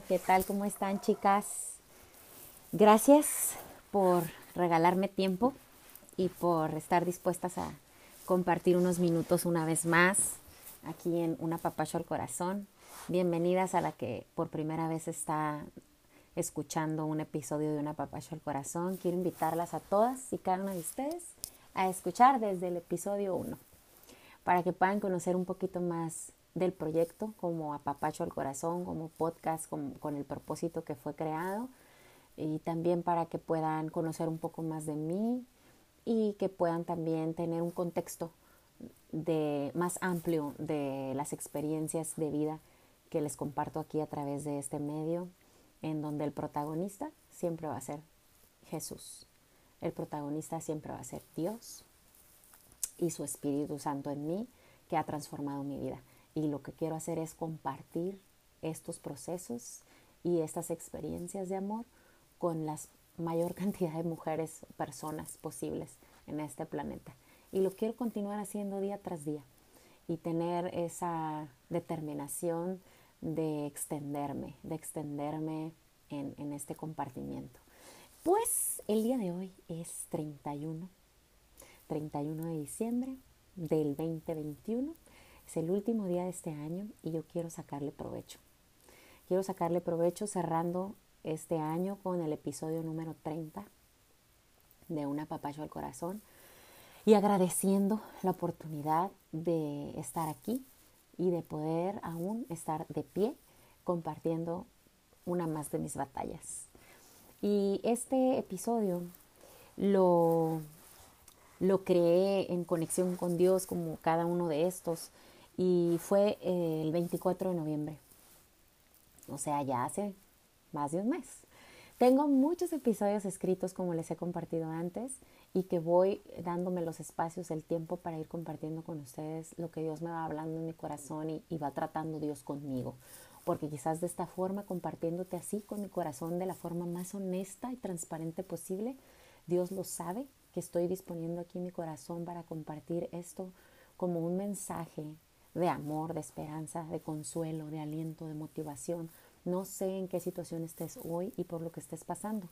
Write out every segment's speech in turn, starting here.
¿qué tal? ¿Cómo están chicas? Gracias por regalarme tiempo y por estar dispuestas a compartir unos minutos una vez más aquí en Una Papacho al Corazón. Bienvenidas a la que por primera vez está escuchando un episodio de Una Papacho al Corazón. Quiero invitarlas a todas y cada una de ustedes a escuchar desde el episodio 1 para que puedan conocer un poquito más del proyecto como Apapacho al Corazón, como podcast con, el propósito que fue creado y también para que puedan conocer un poco más de mí y que puedan también tener un contexto de, más amplio de las experiencias de vida que les comparto aquí a través de este medio, en donde el protagonista siempre va a ser Jesús. El protagonista siempre va a ser Dios y su Espíritu Santo en mí que ha transformado mi vida. Y lo que quiero hacer es compartir estos procesos y estas experiencias de amor con la mayor cantidad de mujeres, personas posibles en este planeta. Y lo quiero continuar haciendo día tras día y tener esa determinación de extenderme, de extenderme en, en este compartimiento. Pues el día de hoy es 31, 31 de diciembre del 2021 es el último día de este año y yo quiero sacarle provecho. Quiero sacarle provecho cerrando este año con el episodio número 30 de Una Papacho al Corazón y agradeciendo la oportunidad de estar aquí y de poder aún estar de pie compartiendo una más de mis batallas. Y este episodio lo, lo creé en conexión con Dios como cada uno de estos y fue eh, el 24 de noviembre. O sea, ya hace más de un mes. Tengo muchos episodios escritos como les he compartido antes y que voy dándome los espacios, el tiempo para ir compartiendo con ustedes lo que Dios me va hablando en mi corazón y, va tratando Dios conmigo. Porque quizás de esta forma, compartiéndote así con mi corazón de la forma más honesta y transparente posible, Dios lo sabe que estoy disponiendo aquí mi corazón para compartir esto como un mensaje de amor, de esperanza, de consuelo, de aliento, de motivación. No sé en qué situación estés hoy y por lo que estés pasando.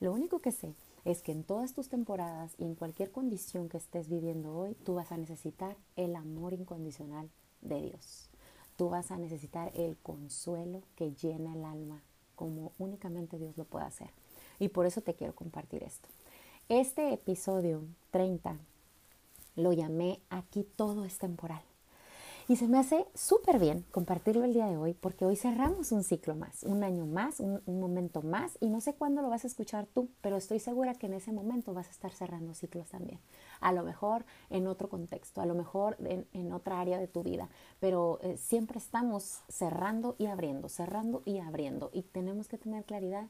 Lo único que sé es que en todas tus temporadas y en cualquier condición que estés viviendo hoy, tú vas a necesitar el amor incondicional de Dios. Tú vas a necesitar el consuelo que llena el alma como únicamente Dios lo puede hacer. Y por eso te quiero compartir esto. Este episodio 30 lo llamé Aquí todo es temporal. Y se me hace súper bien compartirlo el día de hoy porque hoy cerramos un ciclo más, un año más, un, momento más y no sé cuándo lo vas a escuchar tú, pero estoy segura que en ese momento vas a estar cerrando ciclos también. A lo mejor en otro contexto, a lo mejor en, otra área de tu vida, pero eh, siempre estamos cerrando y abriendo, cerrando y abriendo y tenemos que tener claridad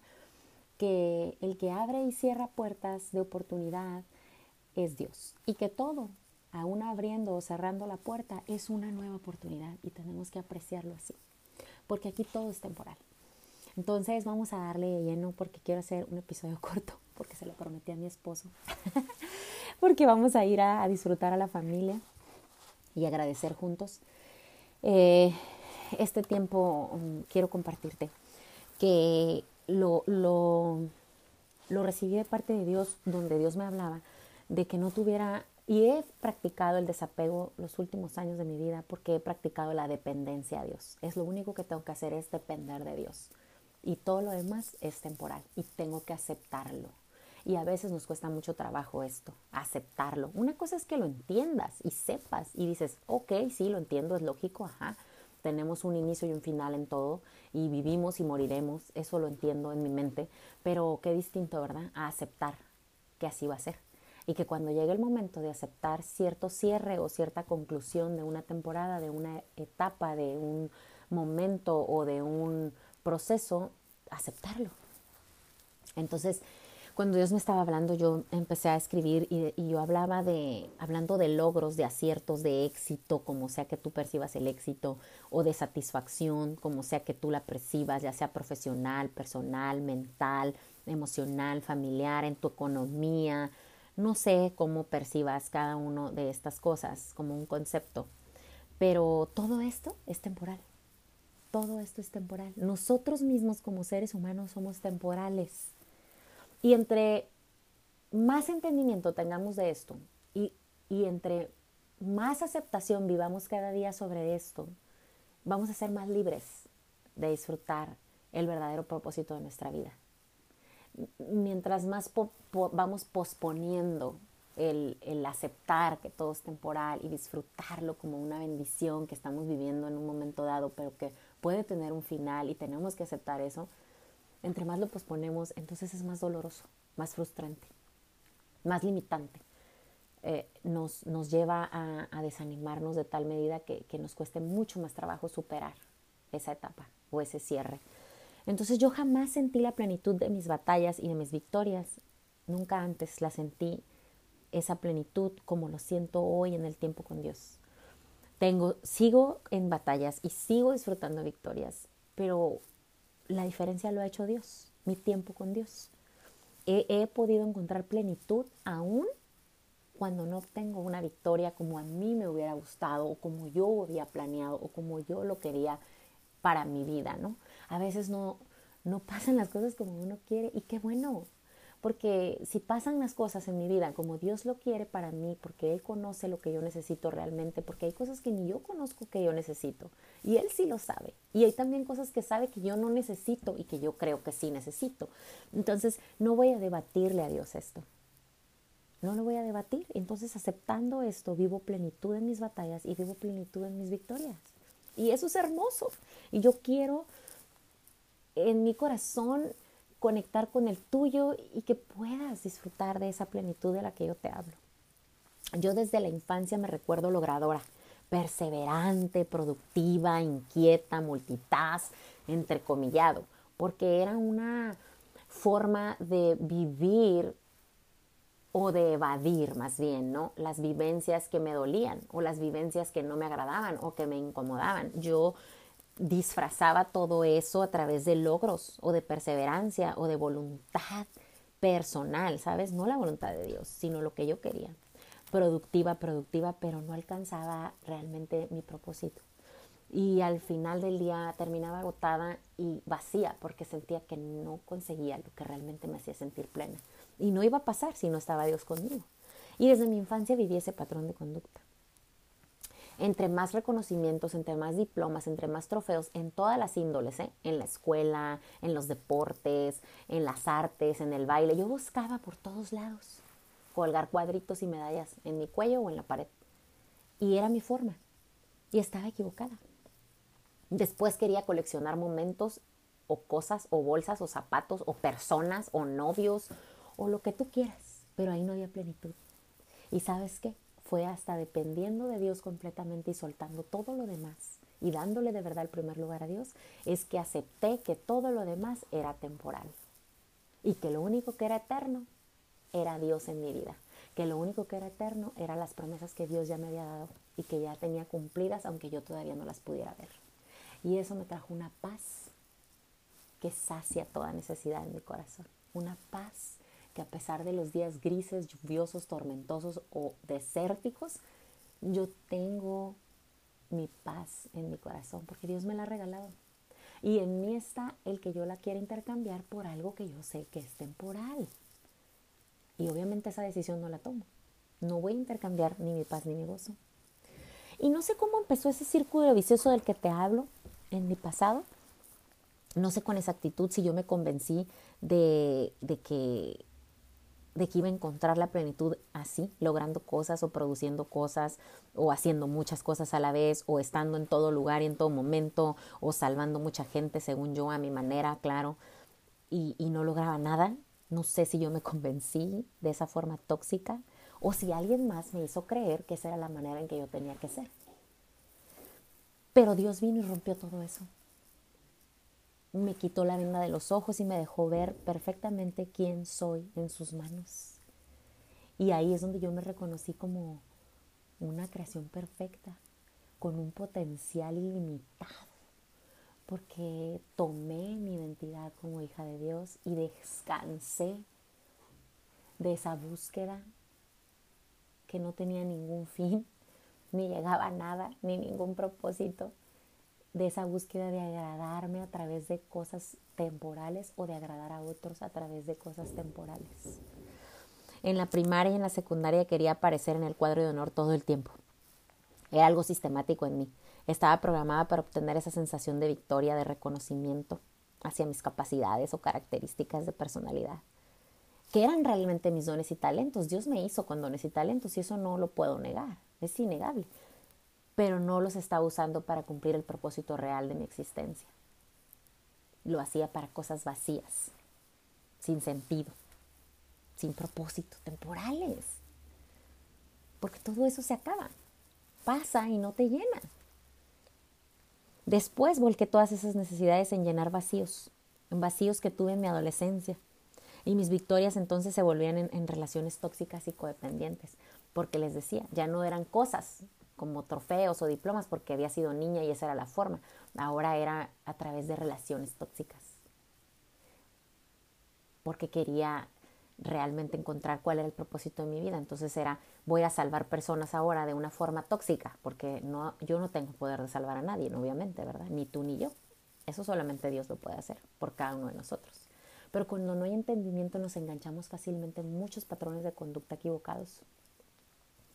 que el que abre y cierra puertas de oportunidad es Dios y que todo aún abriendo o cerrando la puerta, es una nueva oportunidad y tenemos que apreciarlo así, porque aquí todo es temporal. Entonces vamos a darle lleno porque quiero hacer un episodio corto, porque se lo prometí a mi esposo, porque vamos a ir a, disfrutar a la familia y agradecer juntos. Eh, este tiempo um, quiero compartirte que lo, lo, lo recibí de parte de Dios, donde Dios me hablaba de que no tuviera y he practicado el desapego los últimos años de mi vida porque he practicado la dependencia a Dios. Es lo único que tengo que hacer es depender de Dios. Y todo lo demás es temporal y tengo que aceptarlo. Y a veces nos cuesta mucho trabajo esto, aceptarlo. Una cosa es que lo entiendas y sepas y dices, ok, sí, lo entiendo, es lógico, ajá. Tenemos un inicio y un final en todo y vivimos y moriremos, eso lo entiendo en mi mente, pero qué distinto, ¿verdad? A aceptar que así va a ser y que cuando llegue el momento de aceptar cierto cierre o cierta conclusión de una temporada, de una etapa, de un momento o de un proceso, aceptarlo. Entonces, cuando Dios me estaba hablando, yo empecé a escribir y, y, yo hablaba de, hablando de logros, de aciertos, de éxito, como sea que tú percibas el éxito, o de satisfacción, como sea que tú la percibas, ya sea profesional, personal, mental, emocional, familiar, en tu economía, no sé cómo percibas cada uno de estas cosas como un concepto, pero todo esto es temporal. todo esto es temporal. Nosotros mismos como seres humanos somos temporales. Y entre más entendimiento tengamos de esto y, y entre más aceptación vivamos cada día sobre esto, vamos a ser más libres de disfrutar el verdadero propósito de nuestra vida. Mientras más vamos posponiendo el, el, aceptar que todo es temporal y disfrutarlo como una bendición que estamos viviendo en un momento dado, pero que puede tener un final y tenemos que aceptar eso, entre más lo posponemos, entonces es más doloroso, más frustrante, más limitante. Eh, nos, nos, lleva a, a, desanimarnos de tal medida que, que nos cueste mucho más trabajo superar esa etapa o ese cierre. Entonces yo jamás sentí la plenitud de mis batallas y de mis victorias. Nunca antes la sentí esa plenitud como lo siento hoy en el tiempo con Dios. Tengo, sigo en batallas y sigo disfrutando victorias, pero la diferencia lo ha hecho Dios, mi tiempo con Dios. He, podido encontrar plenitud aún cuando no obtengo una victoria como a mí me hubiera gustado o como yo había planeado o como yo lo quería para mi vida, ¿no? A veces no, no pasan las cosas como uno quiere y qué bueno, porque si pasan las cosas en mi vida como Dios lo quiere para mí, porque Él conoce lo que yo necesito realmente, porque hay cosas que ni yo conozco que yo necesito y Él sí lo sabe. Y hay también cosas que sabe que yo no necesito y que yo creo que sí necesito. Entonces no voy a debatirle a Dios esto. No lo voy a debatir. Entonces aceptando esto, vivo plenitud en mis batallas y vivo plenitud en mis victorias. Y eso es hermoso. Y yo quiero en mi corazón conectar con el tuyo y que puedas disfrutar de esa plenitud de la que yo te hablo. Yo desde la infancia me recuerdo logradora, perseverante, productiva, inquieta, multitask, entrecomillado, porque era una forma de vivir o de evadir más bien, ¿no? Las vivencias que me dolían o las vivencias que no me agradaban o que me incomodaban. Yo disfrazaba todo eso a través de logros o de perseverancia o de voluntad personal, ¿sabes? No la voluntad de Dios, sino lo que yo quería. Productiva, productiva, pero no alcanzaba realmente mi propósito. Y al final del día terminaba agotada y vacía porque sentía que no conseguía lo que realmente me hacía sentir plena. Y no iba a pasar si no estaba Dios conmigo. Y desde mi infancia viví ese patrón de conducta entre más reconocimientos, entre más diplomas, entre más trofeos, en todas las índoles, ¿eh? en la escuela, en los deportes, en las artes, en el baile. Yo buscaba por todos lados colgar cuadritos y medallas en mi cuello o en la pared. Y era mi forma. Y estaba equivocada. Después quería coleccionar momentos o cosas o bolsas o zapatos o personas o novios o lo que tú quieras. Pero ahí no había plenitud. ¿Y sabes qué? Fue hasta dependiendo de Dios completamente y soltando todo lo demás y dándole de verdad el primer lugar a Dios, es que acepté que todo lo demás era temporal y que lo único que era eterno era Dios en mi vida, que lo único que era eterno eran las promesas que Dios ya me había dado y que ya tenía cumplidas aunque yo todavía no las pudiera ver. Y eso me trajo una paz que sacia toda necesidad en mi corazón, una paz que a pesar de los días grises, lluviosos, tormentosos o desérticos, yo tengo mi paz en mi corazón porque Dios me la ha regalado. Y en mí está el que yo la quiera intercambiar por algo que yo sé que es temporal. Y obviamente esa decisión no la tomo. No voy a intercambiar ni mi paz ni mi gozo. Y no sé cómo empezó ese círculo vicioso del que te hablo en mi pasado. No sé con exactitud si yo me convencí de, de que de que iba a encontrar la plenitud así, logrando cosas o produciendo cosas o haciendo muchas cosas a la vez o estando en todo lugar y en todo momento o salvando mucha gente según yo a mi manera, claro, y, y no lograba nada. No sé si yo me convencí de esa forma tóxica o si alguien más me hizo creer que esa era la manera en que yo tenía que ser. Pero Dios vino y rompió todo eso me quitó la venda de los ojos y me dejó ver perfectamente quién soy en sus manos. Y ahí es donde yo me reconocí como una creación perfecta, con un potencial ilimitado, porque tomé mi identidad como hija de Dios y descansé de esa búsqueda que no tenía ningún fin, ni llegaba a nada, ni ningún propósito de esa búsqueda de agradarme a través de cosas temporales o de agradar a otros a través de cosas temporales. En la primaria y en la secundaria quería aparecer en el cuadro de honor todo el tiempo. Era algo sistemático en mí. Estaba programada para obtener esa sensación de victoria, de reconocimiento hacia mis capacidades o características de personalidad. Que eran realmente mis dones y talentos. Dios me hizo con dones y talentos y eso no lo puedo negar. Es innegable. Pero no los estaba usando para cumplir el propósito real de mi existencia. Lo hacía para cosas vacías, sin sentido, sin propósito, temporales. Porque todo eso se acaba, pasa y no te llena. Después volqué todas esas necesidades en llenar vacíos, en vacíos que tuve en mi adolescencia. Y mis victorias entonces se volvían en, relaciones tóxicas y codependientes, porque les decía, ya no eran cosas como trofeos o diplomas porque había sido niña y esa era la forma. Ahora era a través de relaciones tóxicas. Porque quería realmente encontrar cuál era el propósito de mi vida. Entonces era, voy a salvar personas ahora de una forma tóxica, porque no, yo no tengo poder de salvar a nadie, obviamente, ¿verdad? Ni tú ni yo. Eso solamente Dios lo puede hacer por cada uno de nosotros. Pero cuando no hay entendimiento nos enganchamos fácilmente en muchos patrones de conducta equivocados,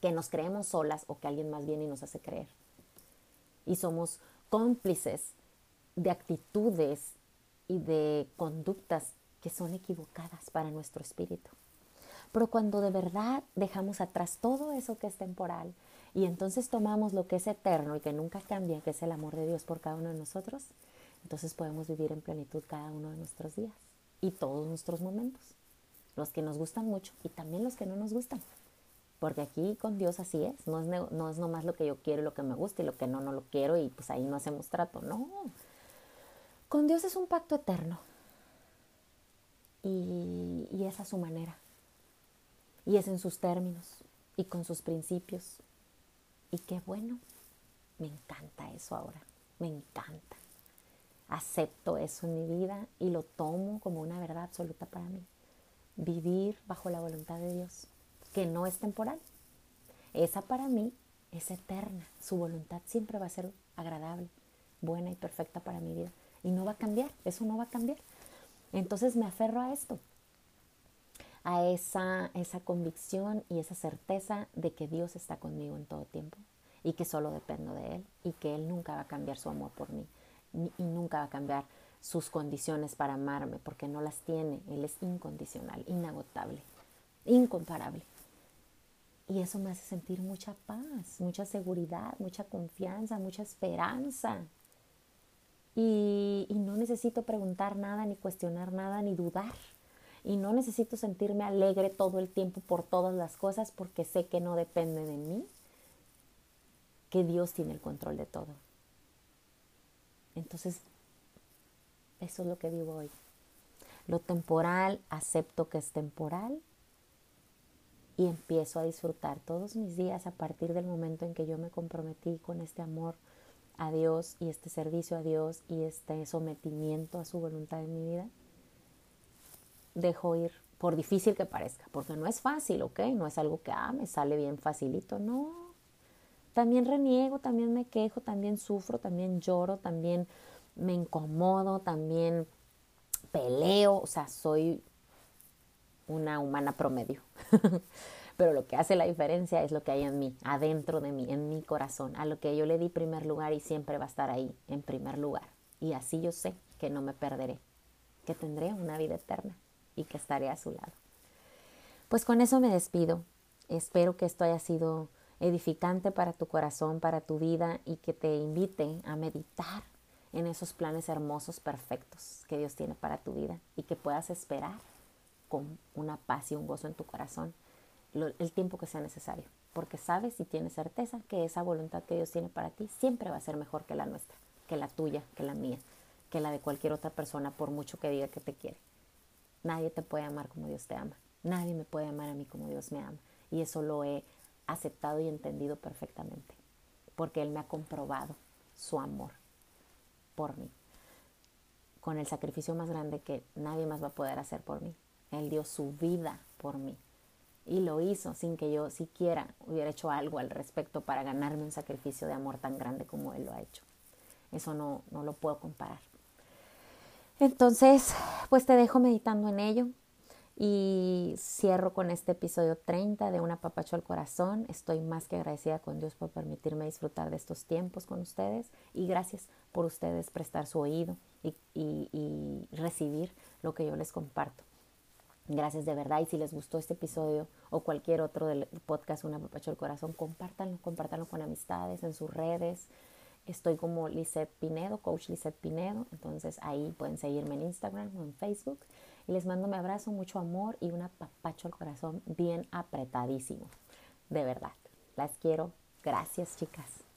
que nos creemos solas o que alguien más viene y nos hace creer. Y somos cómplices de actitudes y de conductas que son equivocadas para nuestro espíritu. Pero cuando de verdad dejamos atrás todo eso que es temporal y entonces tomamos lo que es eterno y que nunca cambia, que es el amor de Dios por cada uno de nosotros, entonces podemos vivir en plenitud cada uno de nuestros días y todos nuestros momentos, los que nos gustan mucho y también los que no nos gustan. Porque aquí con Dios así es, no es, no es nomás lo que yo quiero y lo que me gusta y lo que no, no lo quiero y pues ahí no hacemos trato, no. Con Dios es un pacto eterno, y, y es a su manera. Y es en sus términos y con sus principios. Y qué bueno, me encanta eso ahora, me encanta. Acepto eso en mi vida y lo tomo como una verdad absoluta para mí. Vivir bajo la voluntad de Dios, que no es temporal. Esa para mí es eterna. Su voluntad siempre va a ser agradable, buena y perfecta para mi vida. Y no va a cambiar, eso no va a cambiar. Entonces me aferro a esto, a esa, esa convicción y esa certeza de que Dios está conmigo en todo tiempo y que solo dependo de Él y que Él nunca va a cambiar su amor por mí y nunca va a cambiar sus condiciones para amarme porque no las tiene. Él es incondicional, inagotable, incomparable. Y eso me hace sentir mucha paz, mucha seguridad, mucha confianza, mucha esperanza. Y, no necesito preguntar nada, ni cuestionar nada, ni dudar. Y no necesito sentirme alegre todo el tiempo por todas las cosas porque sé que no depende de mí, que Dios tiene el control de todo. Entonces, eso es lo que vivo hoy. Lo temporal, acepto que es temporal y empiezo a disfrutar todos mis días a partir del momento en que yo me comprometí con este amor a Dios y este servicio a Dios y este sometimiento a su voluntad en mi vida, dejo ir, por difícil que parezca, porque no es fácil, ¿ok? No es algo que, ah, me sale bien facilito, no. También reniego, también me quejo, también sufro, también lloro, también me incomodo, también peleo, o sea, soy una humana promedio. pero lo que hace la diferencia es lo que hay en mí, adentro de mí, en mi corazón, a lo que yo le di primer lugar y siempre va a estar ahí, en primer lugar. Y así yo sé que no me perderé, que tendré una vida eterna y que estaré a su lado. Pues con eso me despido. Espero que esto haya sido edificante para tu corazón, para tu vida y que te invite a meditar en esos planes hermosos, perfectos que Dios tiene para tu vida y que puedas esperar con una paz y un gozo en tu corazón el tiempo que sea necesario, porque sabes y tienes certeza que esa voluntad que Dios tiene para ti siempre va a ser mejor que la nuestra, que la tuya, que la mía, que la de cualquier otra persona, por mucho que diga que te quiere. Nadie te puede amar como Dios te ama, nadie me puede amar a mí como Dios me ama, y eso lo he aceptado y entendido perfectamente, porque Él me ha comprobado su amor por mí, con el sacrificio más grande que nadie más va a poder hacer por mí. Él dio su vida por mí y lo hizo sin que yo siquiera hubiera hecho algo al respecto para ganarme un sacrificio de amor tan grande como Él lo ha hecho. eso no, no lo puedo comparar. Entonces, pues te dejo meditando en ello y cierro con este episodio 30 de Una Papacho al Corazón. Estoy más que agradecida con Dios por permitirme disfrutar de estos tiempos con ustedes y gracias por ustedes prestar su oído y, y recibir lo que yo les comparto. Gracias de verdad. Y si les gustó este episodio o cualquier otro del podcast Una Papacho al Corazón, compártanlo, compártanlo con amistades, en sus redes. Estoy como Lisette Pinedo, Coach Lisette Pinedo. Entonces ahí pueden seguirme en Instagram o en Facebook. Y les mando un abrazo, mucho amor y un apapacho al corazón bien apretadísimo. De verdad. Las quiero. Gracias, chicas.